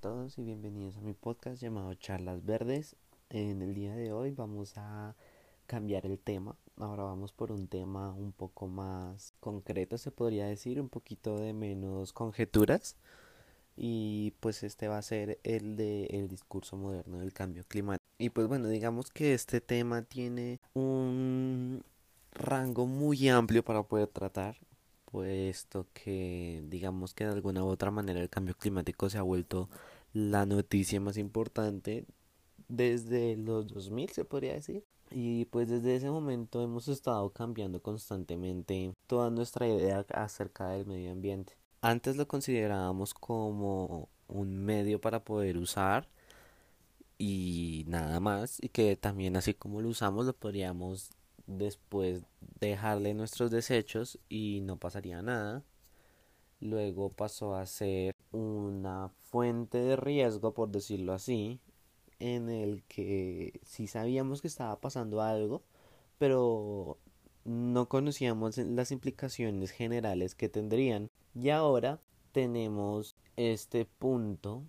todos y bienvenidos a mi podcast llamado Charlas Verdes. En el día de hoy vamos a cambiar el tema. Ahora vamos por un tema un poco más concreto, se podría decir, un poquito de menos conjeturas. Y pues este va a ser el de el discurso moderno del cambio climático. Y pues bueno, digamos que este tema tiene un rango muy amplio para poder tratar puesto que digamos que de alguna u otra manera el cambio climático se ha vuelto la noticia más importante desde los 2000 se podría decir y pues desde ese momento hemos estado cambiando constantemente toda nuestra idea acerca del medio ambiente antes lo considerábamos como un medio para poder usar y nada más y que también así como lo usamos lo podríamos después dejarle nuestros desechos y no pasaría nada. Luego pasó a ser una fuente de riesgo, por decirlo así, en el que sí sabíamos que estaba pasando algo, pero no conocíamos las implicaciones generales que tendrían. Y ahora tenemos este punto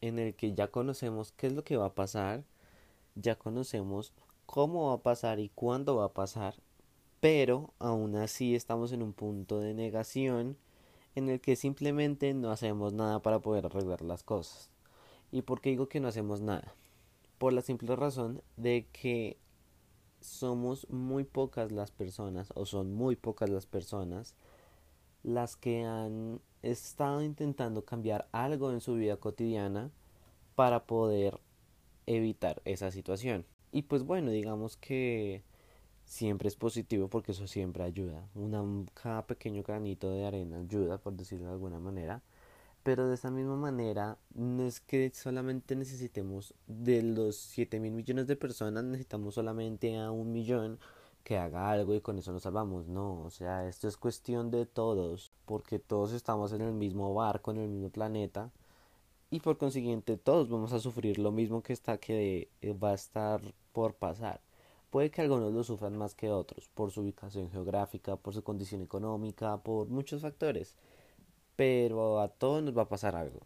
en el que ya conocemos qué es lo que va a pasar, ya conocemos cómo va a pasar y cuándo va a pasar, pero aún así estamos en un punto de negación en el que simplemente no hacemos nada para poder arreglar las cosas. ¿Y por qué digo que no hacemos nada? Por la simple razón de que somos muy pocas las personas, o son muy pocas las personas, las que han estado intentando cambiar algo en su vida cotidiana para poder evitar esa situación. Y pues bueno, digamos que siempre es positivo porque eso siempre ayuda. Una, cada pequeño granito de arena ayuda, por decirlo de alguna manera. Pero de esa misma manera, no es que solamente necesitemos de los 7 mil millones de personas, necesitamos solamente a un millón que haga algo y con eso nos salvamos. No, o sea, esto es cuestión de todos, porque todos estamos en el mismo barco, en el mismo planeta, y por consiguiente todos vamos a sufrir lo mismo que está que va a estar por pasar. Puede que algunos lo sufran más que otros, por su ubicación geográfica, por su condición económica, por muchos factores, pero a todos nos va a pasar algo.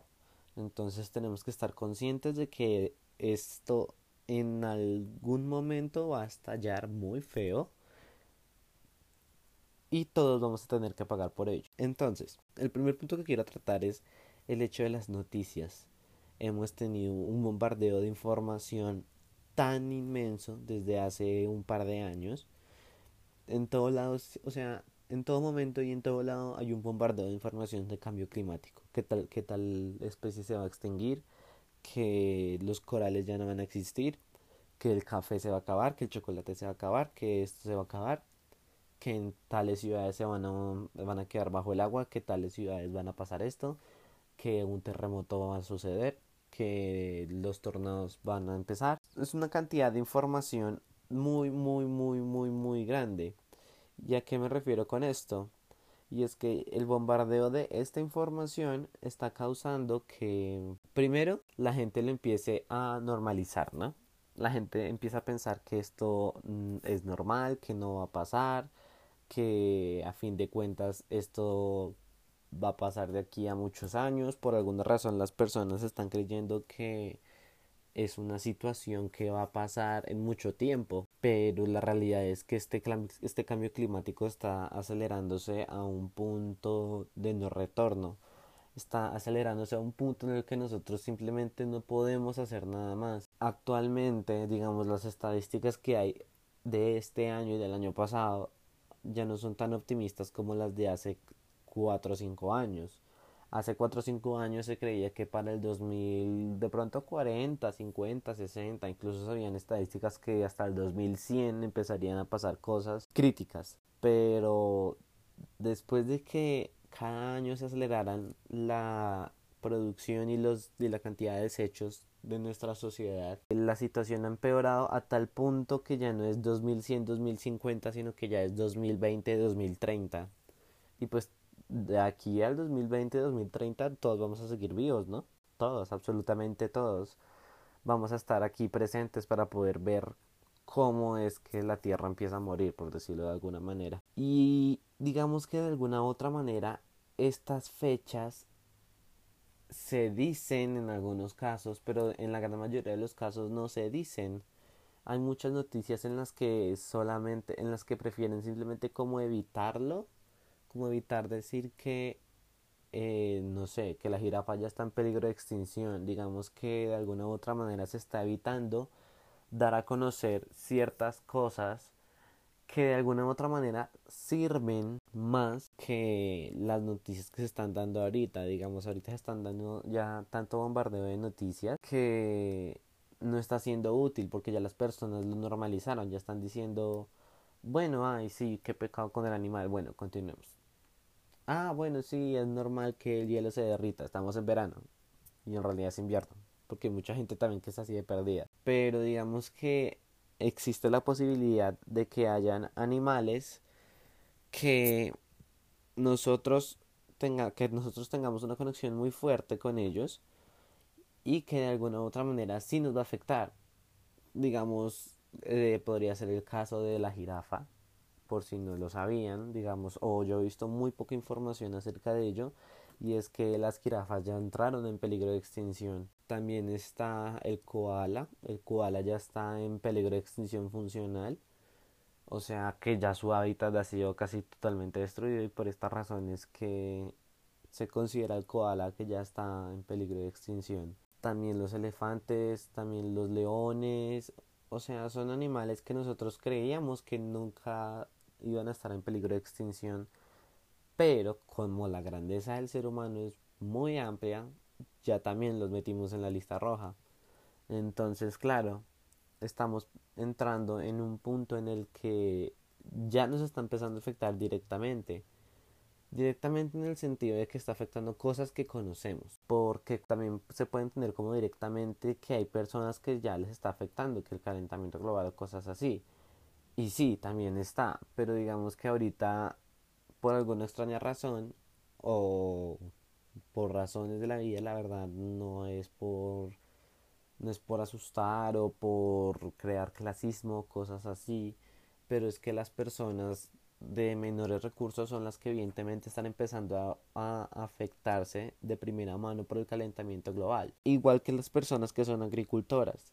Entonces tenemos que estar conscientes de que esto en algún momento va a estallar muy feo y todos vamos a tener que pagar por ello. Entonces, el primer punto que quiero tratar es el hecho de las noticias. Hemos tenido un bombardeo de información tan inmenso desde hace un par de años. En todos lados, o sea, en todo momento y en todo lado hay un bombardeo de información de cambio climático. ¿Qué tal, qué tal especie se va a extinguir? Que los corales ya no van a existir. Que el café se va a acabar. Que el chocolate se va a acabar. Que esto se va a acabar. Que en tales ciudades se van a, van a quedar bajo el agua. Que tales ciudades van a pasar esto. Que un terremoto va a suceder que los tornados van a empezar. Es una cantidad de información muy, muy, muy, muy, muy grande. ¿Y a qué me refiero con esto? Y es que el bombardeo de esta información está causando que, primero, la gente lo empiece a normalizar, ¿no? La gente empieza a pensar que esto mm, es normal, que no va a pasar, que a fin de cuentas esto va a pasar de aquí a muchos años. Por alguna razón las personas están creyendo que es una situación que va a pasar en mucho tiempo, pero la realidad es que este, este cambio climático está acelerándose a un punto de no retorno. Está acelerándose a un punto en el que nosotros simplemente no podemos hacer nada más. Actualmente, digamos, las estadísticas que hay de este año y del año pasado ya no son tan optimistas como las de hace 4 o 5 años. Hace 4 o 5 años se creía que para el 2000 de pronto 40, 50, 60, incluso habían estadísticas que hasta el 2100 empezarían a pasar cosas críticas. Pero después de que cada año se aceleraran la producción y, los, y la cantidad de desechos de nuestra sociedad. La situación ha empeorado a tal punto que ya no es 2100, 2050, sino que ya es 2020, 2030. Y pues de aquí al 2020, 2030, todos vamos a seguir vivos, ¿no? Todos, absolutamente todos. Vamos a estar aquí presentes para poder ver cómo es que la Tierra empieza a morir, por decirlo de alguna manera. Y digamos que de alguna otra manera, estas fechas se dicen en algunos casos, pero en la gran mayoría de los casos no se dicen. Hay muchas noticias en las que solamente, en las que prefieren simplemente como evitarlo, como evitar decir que, eh, no sé, que la jirafa ya está en peligro de extinción, digamos que de alguna u otra manera se está evitando dar a conocer ciertas cosas que de alguna u otra manera sirven más que las noticias que se están dando ahorita. Digamos, ahorita se están dando ya tanto bombardeo de noticias que no está siendo útil porque ya las personas lo normalizaron, ya están diciendo, bueno, ay, sí, qué pecado con el animal. Bueno, continuemos. Ah, bueno, sí, es normal que el hielo se derrita, estamos en verano y en realidad es invierno, porque mucha gente también que es así de perdida. Pero digamos que existe la posibilidad de que hayan animales que nosotros tenga, que nosotros tengamos una conexión muy fuerte con ellos y que de alguna u otra manera sí nos va a afectar. Digamos, eh, podría ser el caso de la jirafa, por si no lo sabían, digamos, o yo he visto muy poca información acerca de ello, y es que las jirafas ya entraron en peligro de extinción. También está el koala, el koala ya está en peligro de extinción funcional, o sea que ya su hábitat ha sido casi totalmente destruido y por esta razón es que se considera el koala que ya está en peligro de extinción. También los elefantes, también los leones, o sea, son animales que nosotros creíamos que nunca iban a estar en peligro de extinción pero como la grandeza del ser humano es muy amplia, ya también los metimos en la lista roja. Entonces, claro, estamos entrando en un punto en el que ya nos está empezando a afectar directamente. Directamente en el sentido de que está afectando cosas que conocemos. Porque también se puede entender como directamente que hay personas que ya les está afectando, que el calentamiento global o cosas así. Y sí, también está. Pero digamos que ahorita por alguna extraña razón o por razones de la vida, la verdad no es por no es por asustar o por crear clasismo, cosas así, pero es que las personas de menores recursos son las que evidentemente están empezando a, a, afectarse de primera mano por el calentamiento global, igual que las personas que son agricultoras.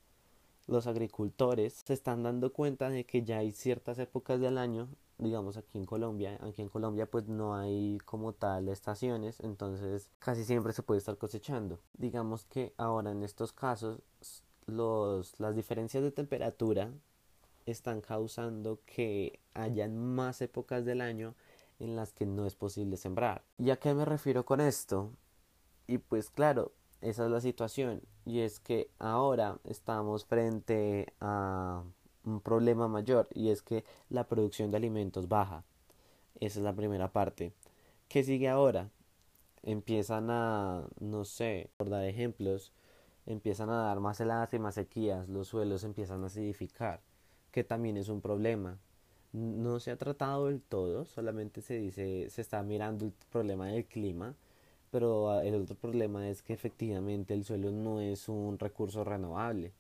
Los agricultores se están dando cuenta de que ya hay ciertas épocas del año digamos aquí en Colombia, aquí en Colombia pues no hay como tal estaciones, entonces casi siempre se puede estar cosechando. Digamos que ahora en estos casos los, las diferencias de temperatura están causando que hayan más épocas del año en las que no es posible sembrar. ¿Y a qué me refiero con esto? Y pues claro, esa es la situación y es que ahora estamos frente a un problema mayor y es que la producción de alimentos baja. Esa es la primera parte. ¿Qué sigue ahora? Empiezan a, no sé, por dar ejemplos, empiezan a dar más heladas y más sequías, los suelos empiezan a acidificar, que también es un problema. No se ha tratado del todo, solamente se dice, se está mirando el problema del clima, pero ah, el otro problema es que efectivamente el suelo no es un recurso renovable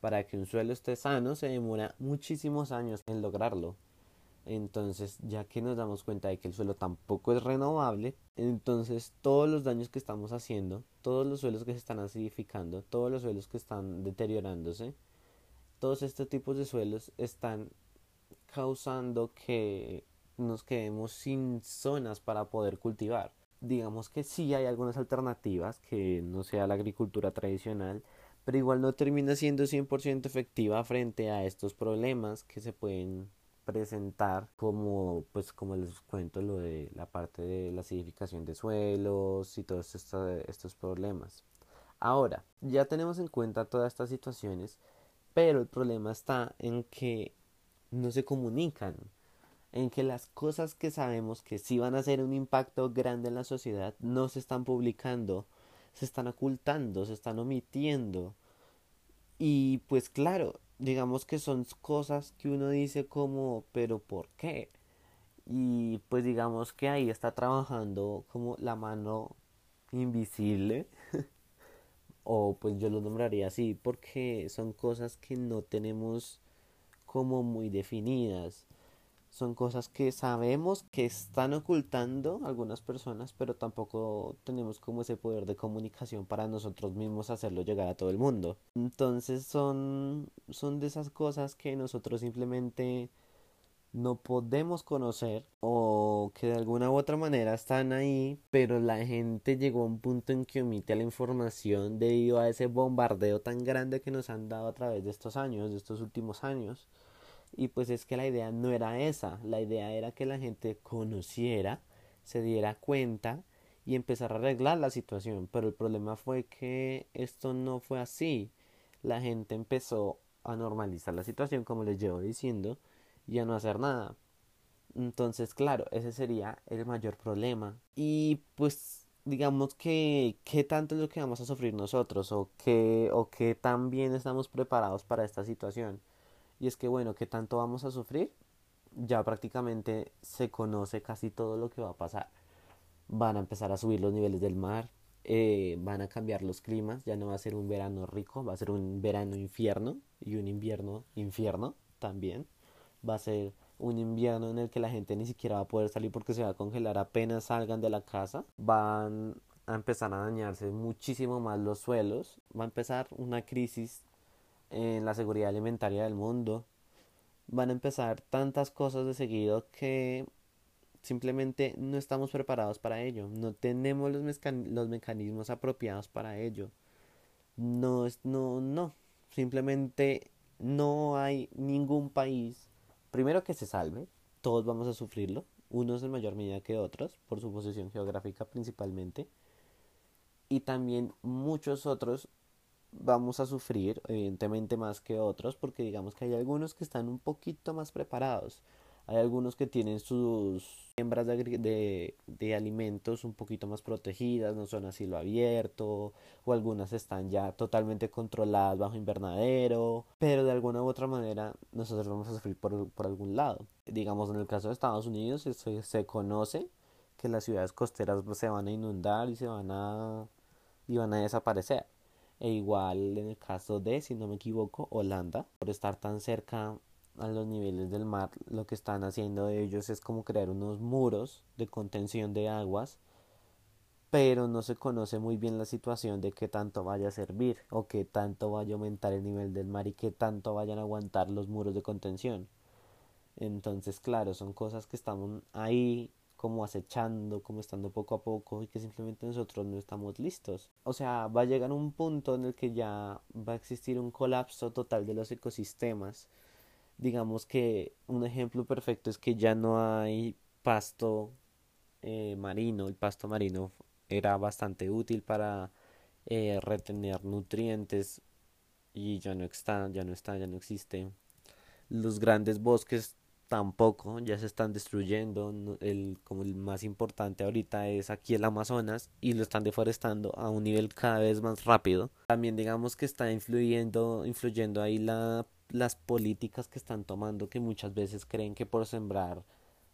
para que un suelo esté sano se demora muchísimos años en lograrlo. Entonces, ya que nos damos cuenta de que el suelo tampoco es renovable, entonces todos los daños que estamos haciendo, todos los suelos que se están acidificando, todos los suelos que están deteriorándose, todos estos tipos de suelos están causando que nos quedemos sin zonas para poder cultivar. Digamos que sí hay algunas alternativas que no sea la agricultura tradicional, pero igual no termina siendo 100% efectiva frente a estos problemas que se pueden presentar como pues como les cuento lo de la parte de la acidificación de suelos y todos estos, estos problemas. Ahora ya tenemos en cuenta todas estas situaciones pero el problema está en que no se comunican en que las cosas que sabemos que sí van a hacer un impacto grande en la sociedad no se están publicando se están ocultando, se están omitiendo. Y pues claro, digamos que son cosas que uno dice como, pero ¿por qué? Y pues digamos que ahí está trabajando como la mano invisible. o pues yo lo nombraría así porque son cosas que no tenemos como muy definidas. Son cosas que sabemos que están ocultando algunas personas, pero tampoco tenemos como ese poder de comunicación para nosotros mismos hacerlo llegar a todo el mundo. Entonces son, son de esas cosas que nosotros simplemente no podemos conocer o que de alguna u otra manera están ahí, pero la gente llegó a un punto en que omite la información debido a ese bombardeo tan grande que nos han dado a través de estos años, de estos últimos años. Y pues es que la idea no era esa, la idea era que la gente conociera, se diera cuenta y empezara a arreglar la situación. Pero el problema fue que esto no fue así. La gente empezó a normalizar la situación, como les llevo diciendo, y a no hacer nada. Entonces, claro, ese sería el mayor problema. Y pues digamos que qué tanto es lo que vamos a sufrir nosotros o qué o qué tan bien estamos preparados para esta situación. Y es que bueno, ¿qué tanto vamos a sufrir? Ya prácticamente se conoce casi todo lo que va a pasar. Van a empezar a subir los niveles del mar, eh, van a cambiar los climas, ya no va a ser un verano rico, va a ser un verano infierno y un invierno infierno también. Va a ser un invierno en el que la gente ni siquiera va a poder salir porque se va a congelar apenas salgan de la casa. Van a empezar a dañarse muchísimo más los suelos. Va a empezar una crisis en la seguridad alimentaria del mundo. Van a empezar tantas cosas de seguido que simplemente no estamos preparados para ello. No tenemos los, los mecanismos apropiados para ello. No, es, no, no. Simplemente no hay ningún país, primero que se salve, todos vamos a sufrirlo, unos en mayor medida que otros, por su posición geográfica principalmente, y también muchos otros vamos a sufrir, evidentemente más que otros, porque digamos que hay algunos que están un poquito más preparados. Hay algunos que tienen sus siembras de, de, alimentos un poquito más protegidas, no son así lo abierto, o algunas están ya totalmente controladas bajo invernadero, pero de alguna u otra manera nosotros vamos a sufrir por, por algún lado. Digamos, en el caso de Estados Unidos se, se conoce que las ciudades costeras se van a inundar y se van a, y van a desaparecer e igual en el caso de, si no me equivoco, Holanda, por estar tan cerca a los niveles del mar, lo que están haciendo ellos es como crear unos muros de contención de aguas, pero no se conoce muy bien la situación de qué tanto vaya a servir o qué tanto vaya a aumentar el nivel del mar y qué tanto vayan a aguantar los muros de contención. Entonces, claro, son cosas que están ahí como acechando, como estando poco a poco y que simplemente nosotros no estamos listos. O sea, va a llegar un punto en el que ya va a existir un colapso total de los ecosistemas. Digamos que un ejemplo perfecto es que ya no hay pasto eh, marino. El pasto marino era bastante útil para eh, retener nutrientes y ya no está, ya no está, ya no existe. Los grandes bosques tampoco, ya se están destruyendo, el, como el más importante ahorita es aquí el Amazonas y lo están deforestando a un nivel cada vez más rápido. También digamos que está influyendo, influyendo ahí la, las políticas que están tomando que muchas veces creen que por sembrar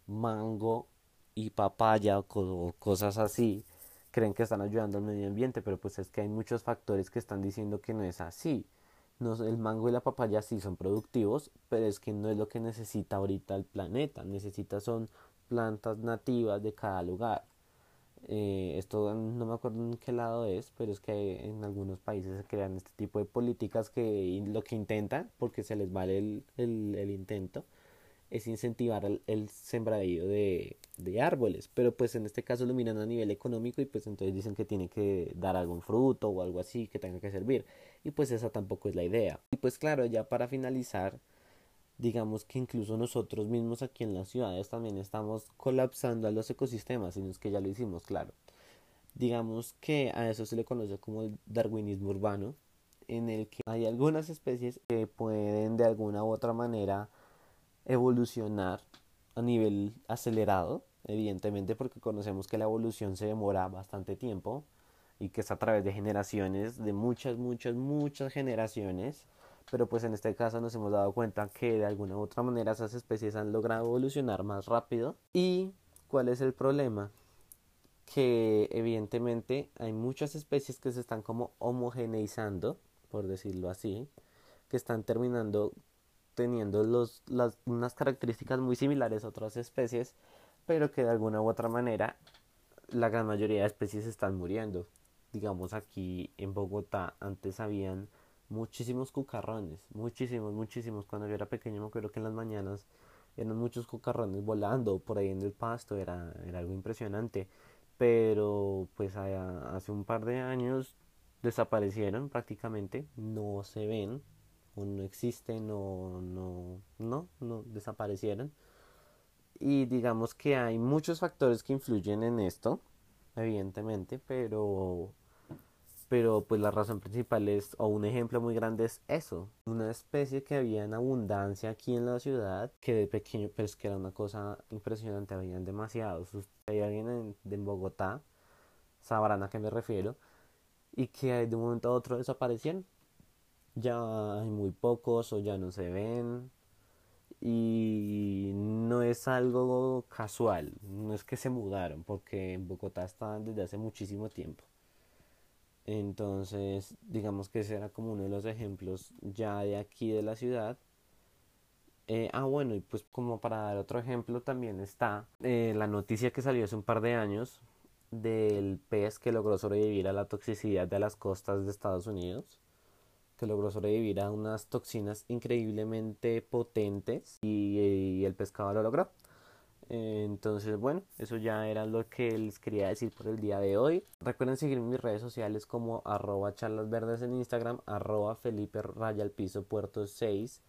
mango y papaya o cosas así creen que están ayudando al medio ambiente, pero pues es que hay muchos factores que están diciendo que no es así el mango y la papaya sí son productivos, pero es que no es lo que necesita ahorita el planeta. Necesita son plantas nativas de cada lugar. Eh, esto no me acuerdo en qué lado es, pero es que en algunos países se crean este tipo de políticas que lo que intentan, porque se les vale el, el, el intento, es incentivar el, el sembradío de, de, árboles, pero pues en este caso lo miran a nivel económico y pues entonces dicen que tiene que dar algún fruto o algo así que tenga que servir y pues esa tampoco es la idea. Y pues claro, ya para finalizar, digamos que incluso nosotros mismos aquí en las ciudades también estamos colapsando a los ecosistemas, y no es que ya lo hicimos, claro. Digamos que a eso se le conoce como el darwinismo urbano, en el que hay algunas especies que pueden de alguna u otra manera evolucionar a nivel acelerado, evidentemente porque conocemos que la evolución se demora bastante tiempo y que es a través de generaciones, de muchas, muchas, muchas generaciones, pero pues en este caso nos hemos dado cuenta que de alguna u otra manera esas especies han logrado evolucionar más rápido. ¿Y cuál es el problema? Que evidentemente hay muchas especies que se están como homogeneizando, por decirlo así, que están terminando teniendo los, las, unas características muy similares a otras especies, pero que de alguna u otra manera la gran mayoría de especies están muriendo. Digamos aquí en Bogotá antes habían muchísimos cucarrones, muchísimos, muchísimos. Cuando yo era pequeño me acuerdo que en las mañanas eran muchos cucarrones volando por ahí en el pasto, era, era algo impresionante. Pero pues hace un par de años desaparecieron prácticamente, no se ven o no existen o no, no, no desaparecieron. Y digamos que hay muchos factores que influyen en esto, evidentemente, pero pero pues la razón principal es, o un ejemplo muy grande es eso, una especie que había en abundancia aquí en la ciudad, que de pequeño, pero es que era una cosa impresionante, habían demasiados. Hay alguien en, Bogotá, sabrán a qué me refiero, y que de un momento a otro desaparecieron. Ya hay muy pocos o ya no se ven. Y no es algo casual, no es que se mudaron, porque en Bogotá estaban desde hace muchísimo tiempo. Entonces, digamos que ese era como uno de los ejemplos ya de aquí de la ciudad. Eh, ah, bueno, y pues como para dar otro ejemplo también está eh, la noticia que salió hace un par de años del pez que logró sobrevivir a la toxicidad de las costas de Estados Unidos, que logró sobrevivir a unas toxinas increíblemente potentes y el pescado lo logró. Entonces, bueno, eso ya era lo que les quería decir por el día de hoy. Recuerden seguirme en mis redes sociales como arroba charlasverdes en Instagram, arroba Felipe Raya al Piso Puerto 6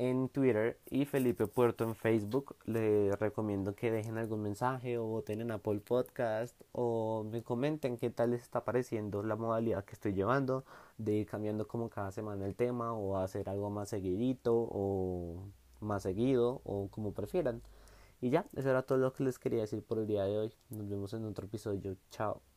en Twitter y Felipe Puerto en Facebook. Les recomiendo que dejen algún mensaje o voten en Apple Podcast o me comenten qué tal les está pareciendo la modalidad que estoy llevando de ir cambiando como cada semana el tema o hacer algo más seguidito o más seguido o como prefieran. Y ya, eso era todo lo que les quería decir por el día de hoy. Nos vemos en otro episodio. Chao.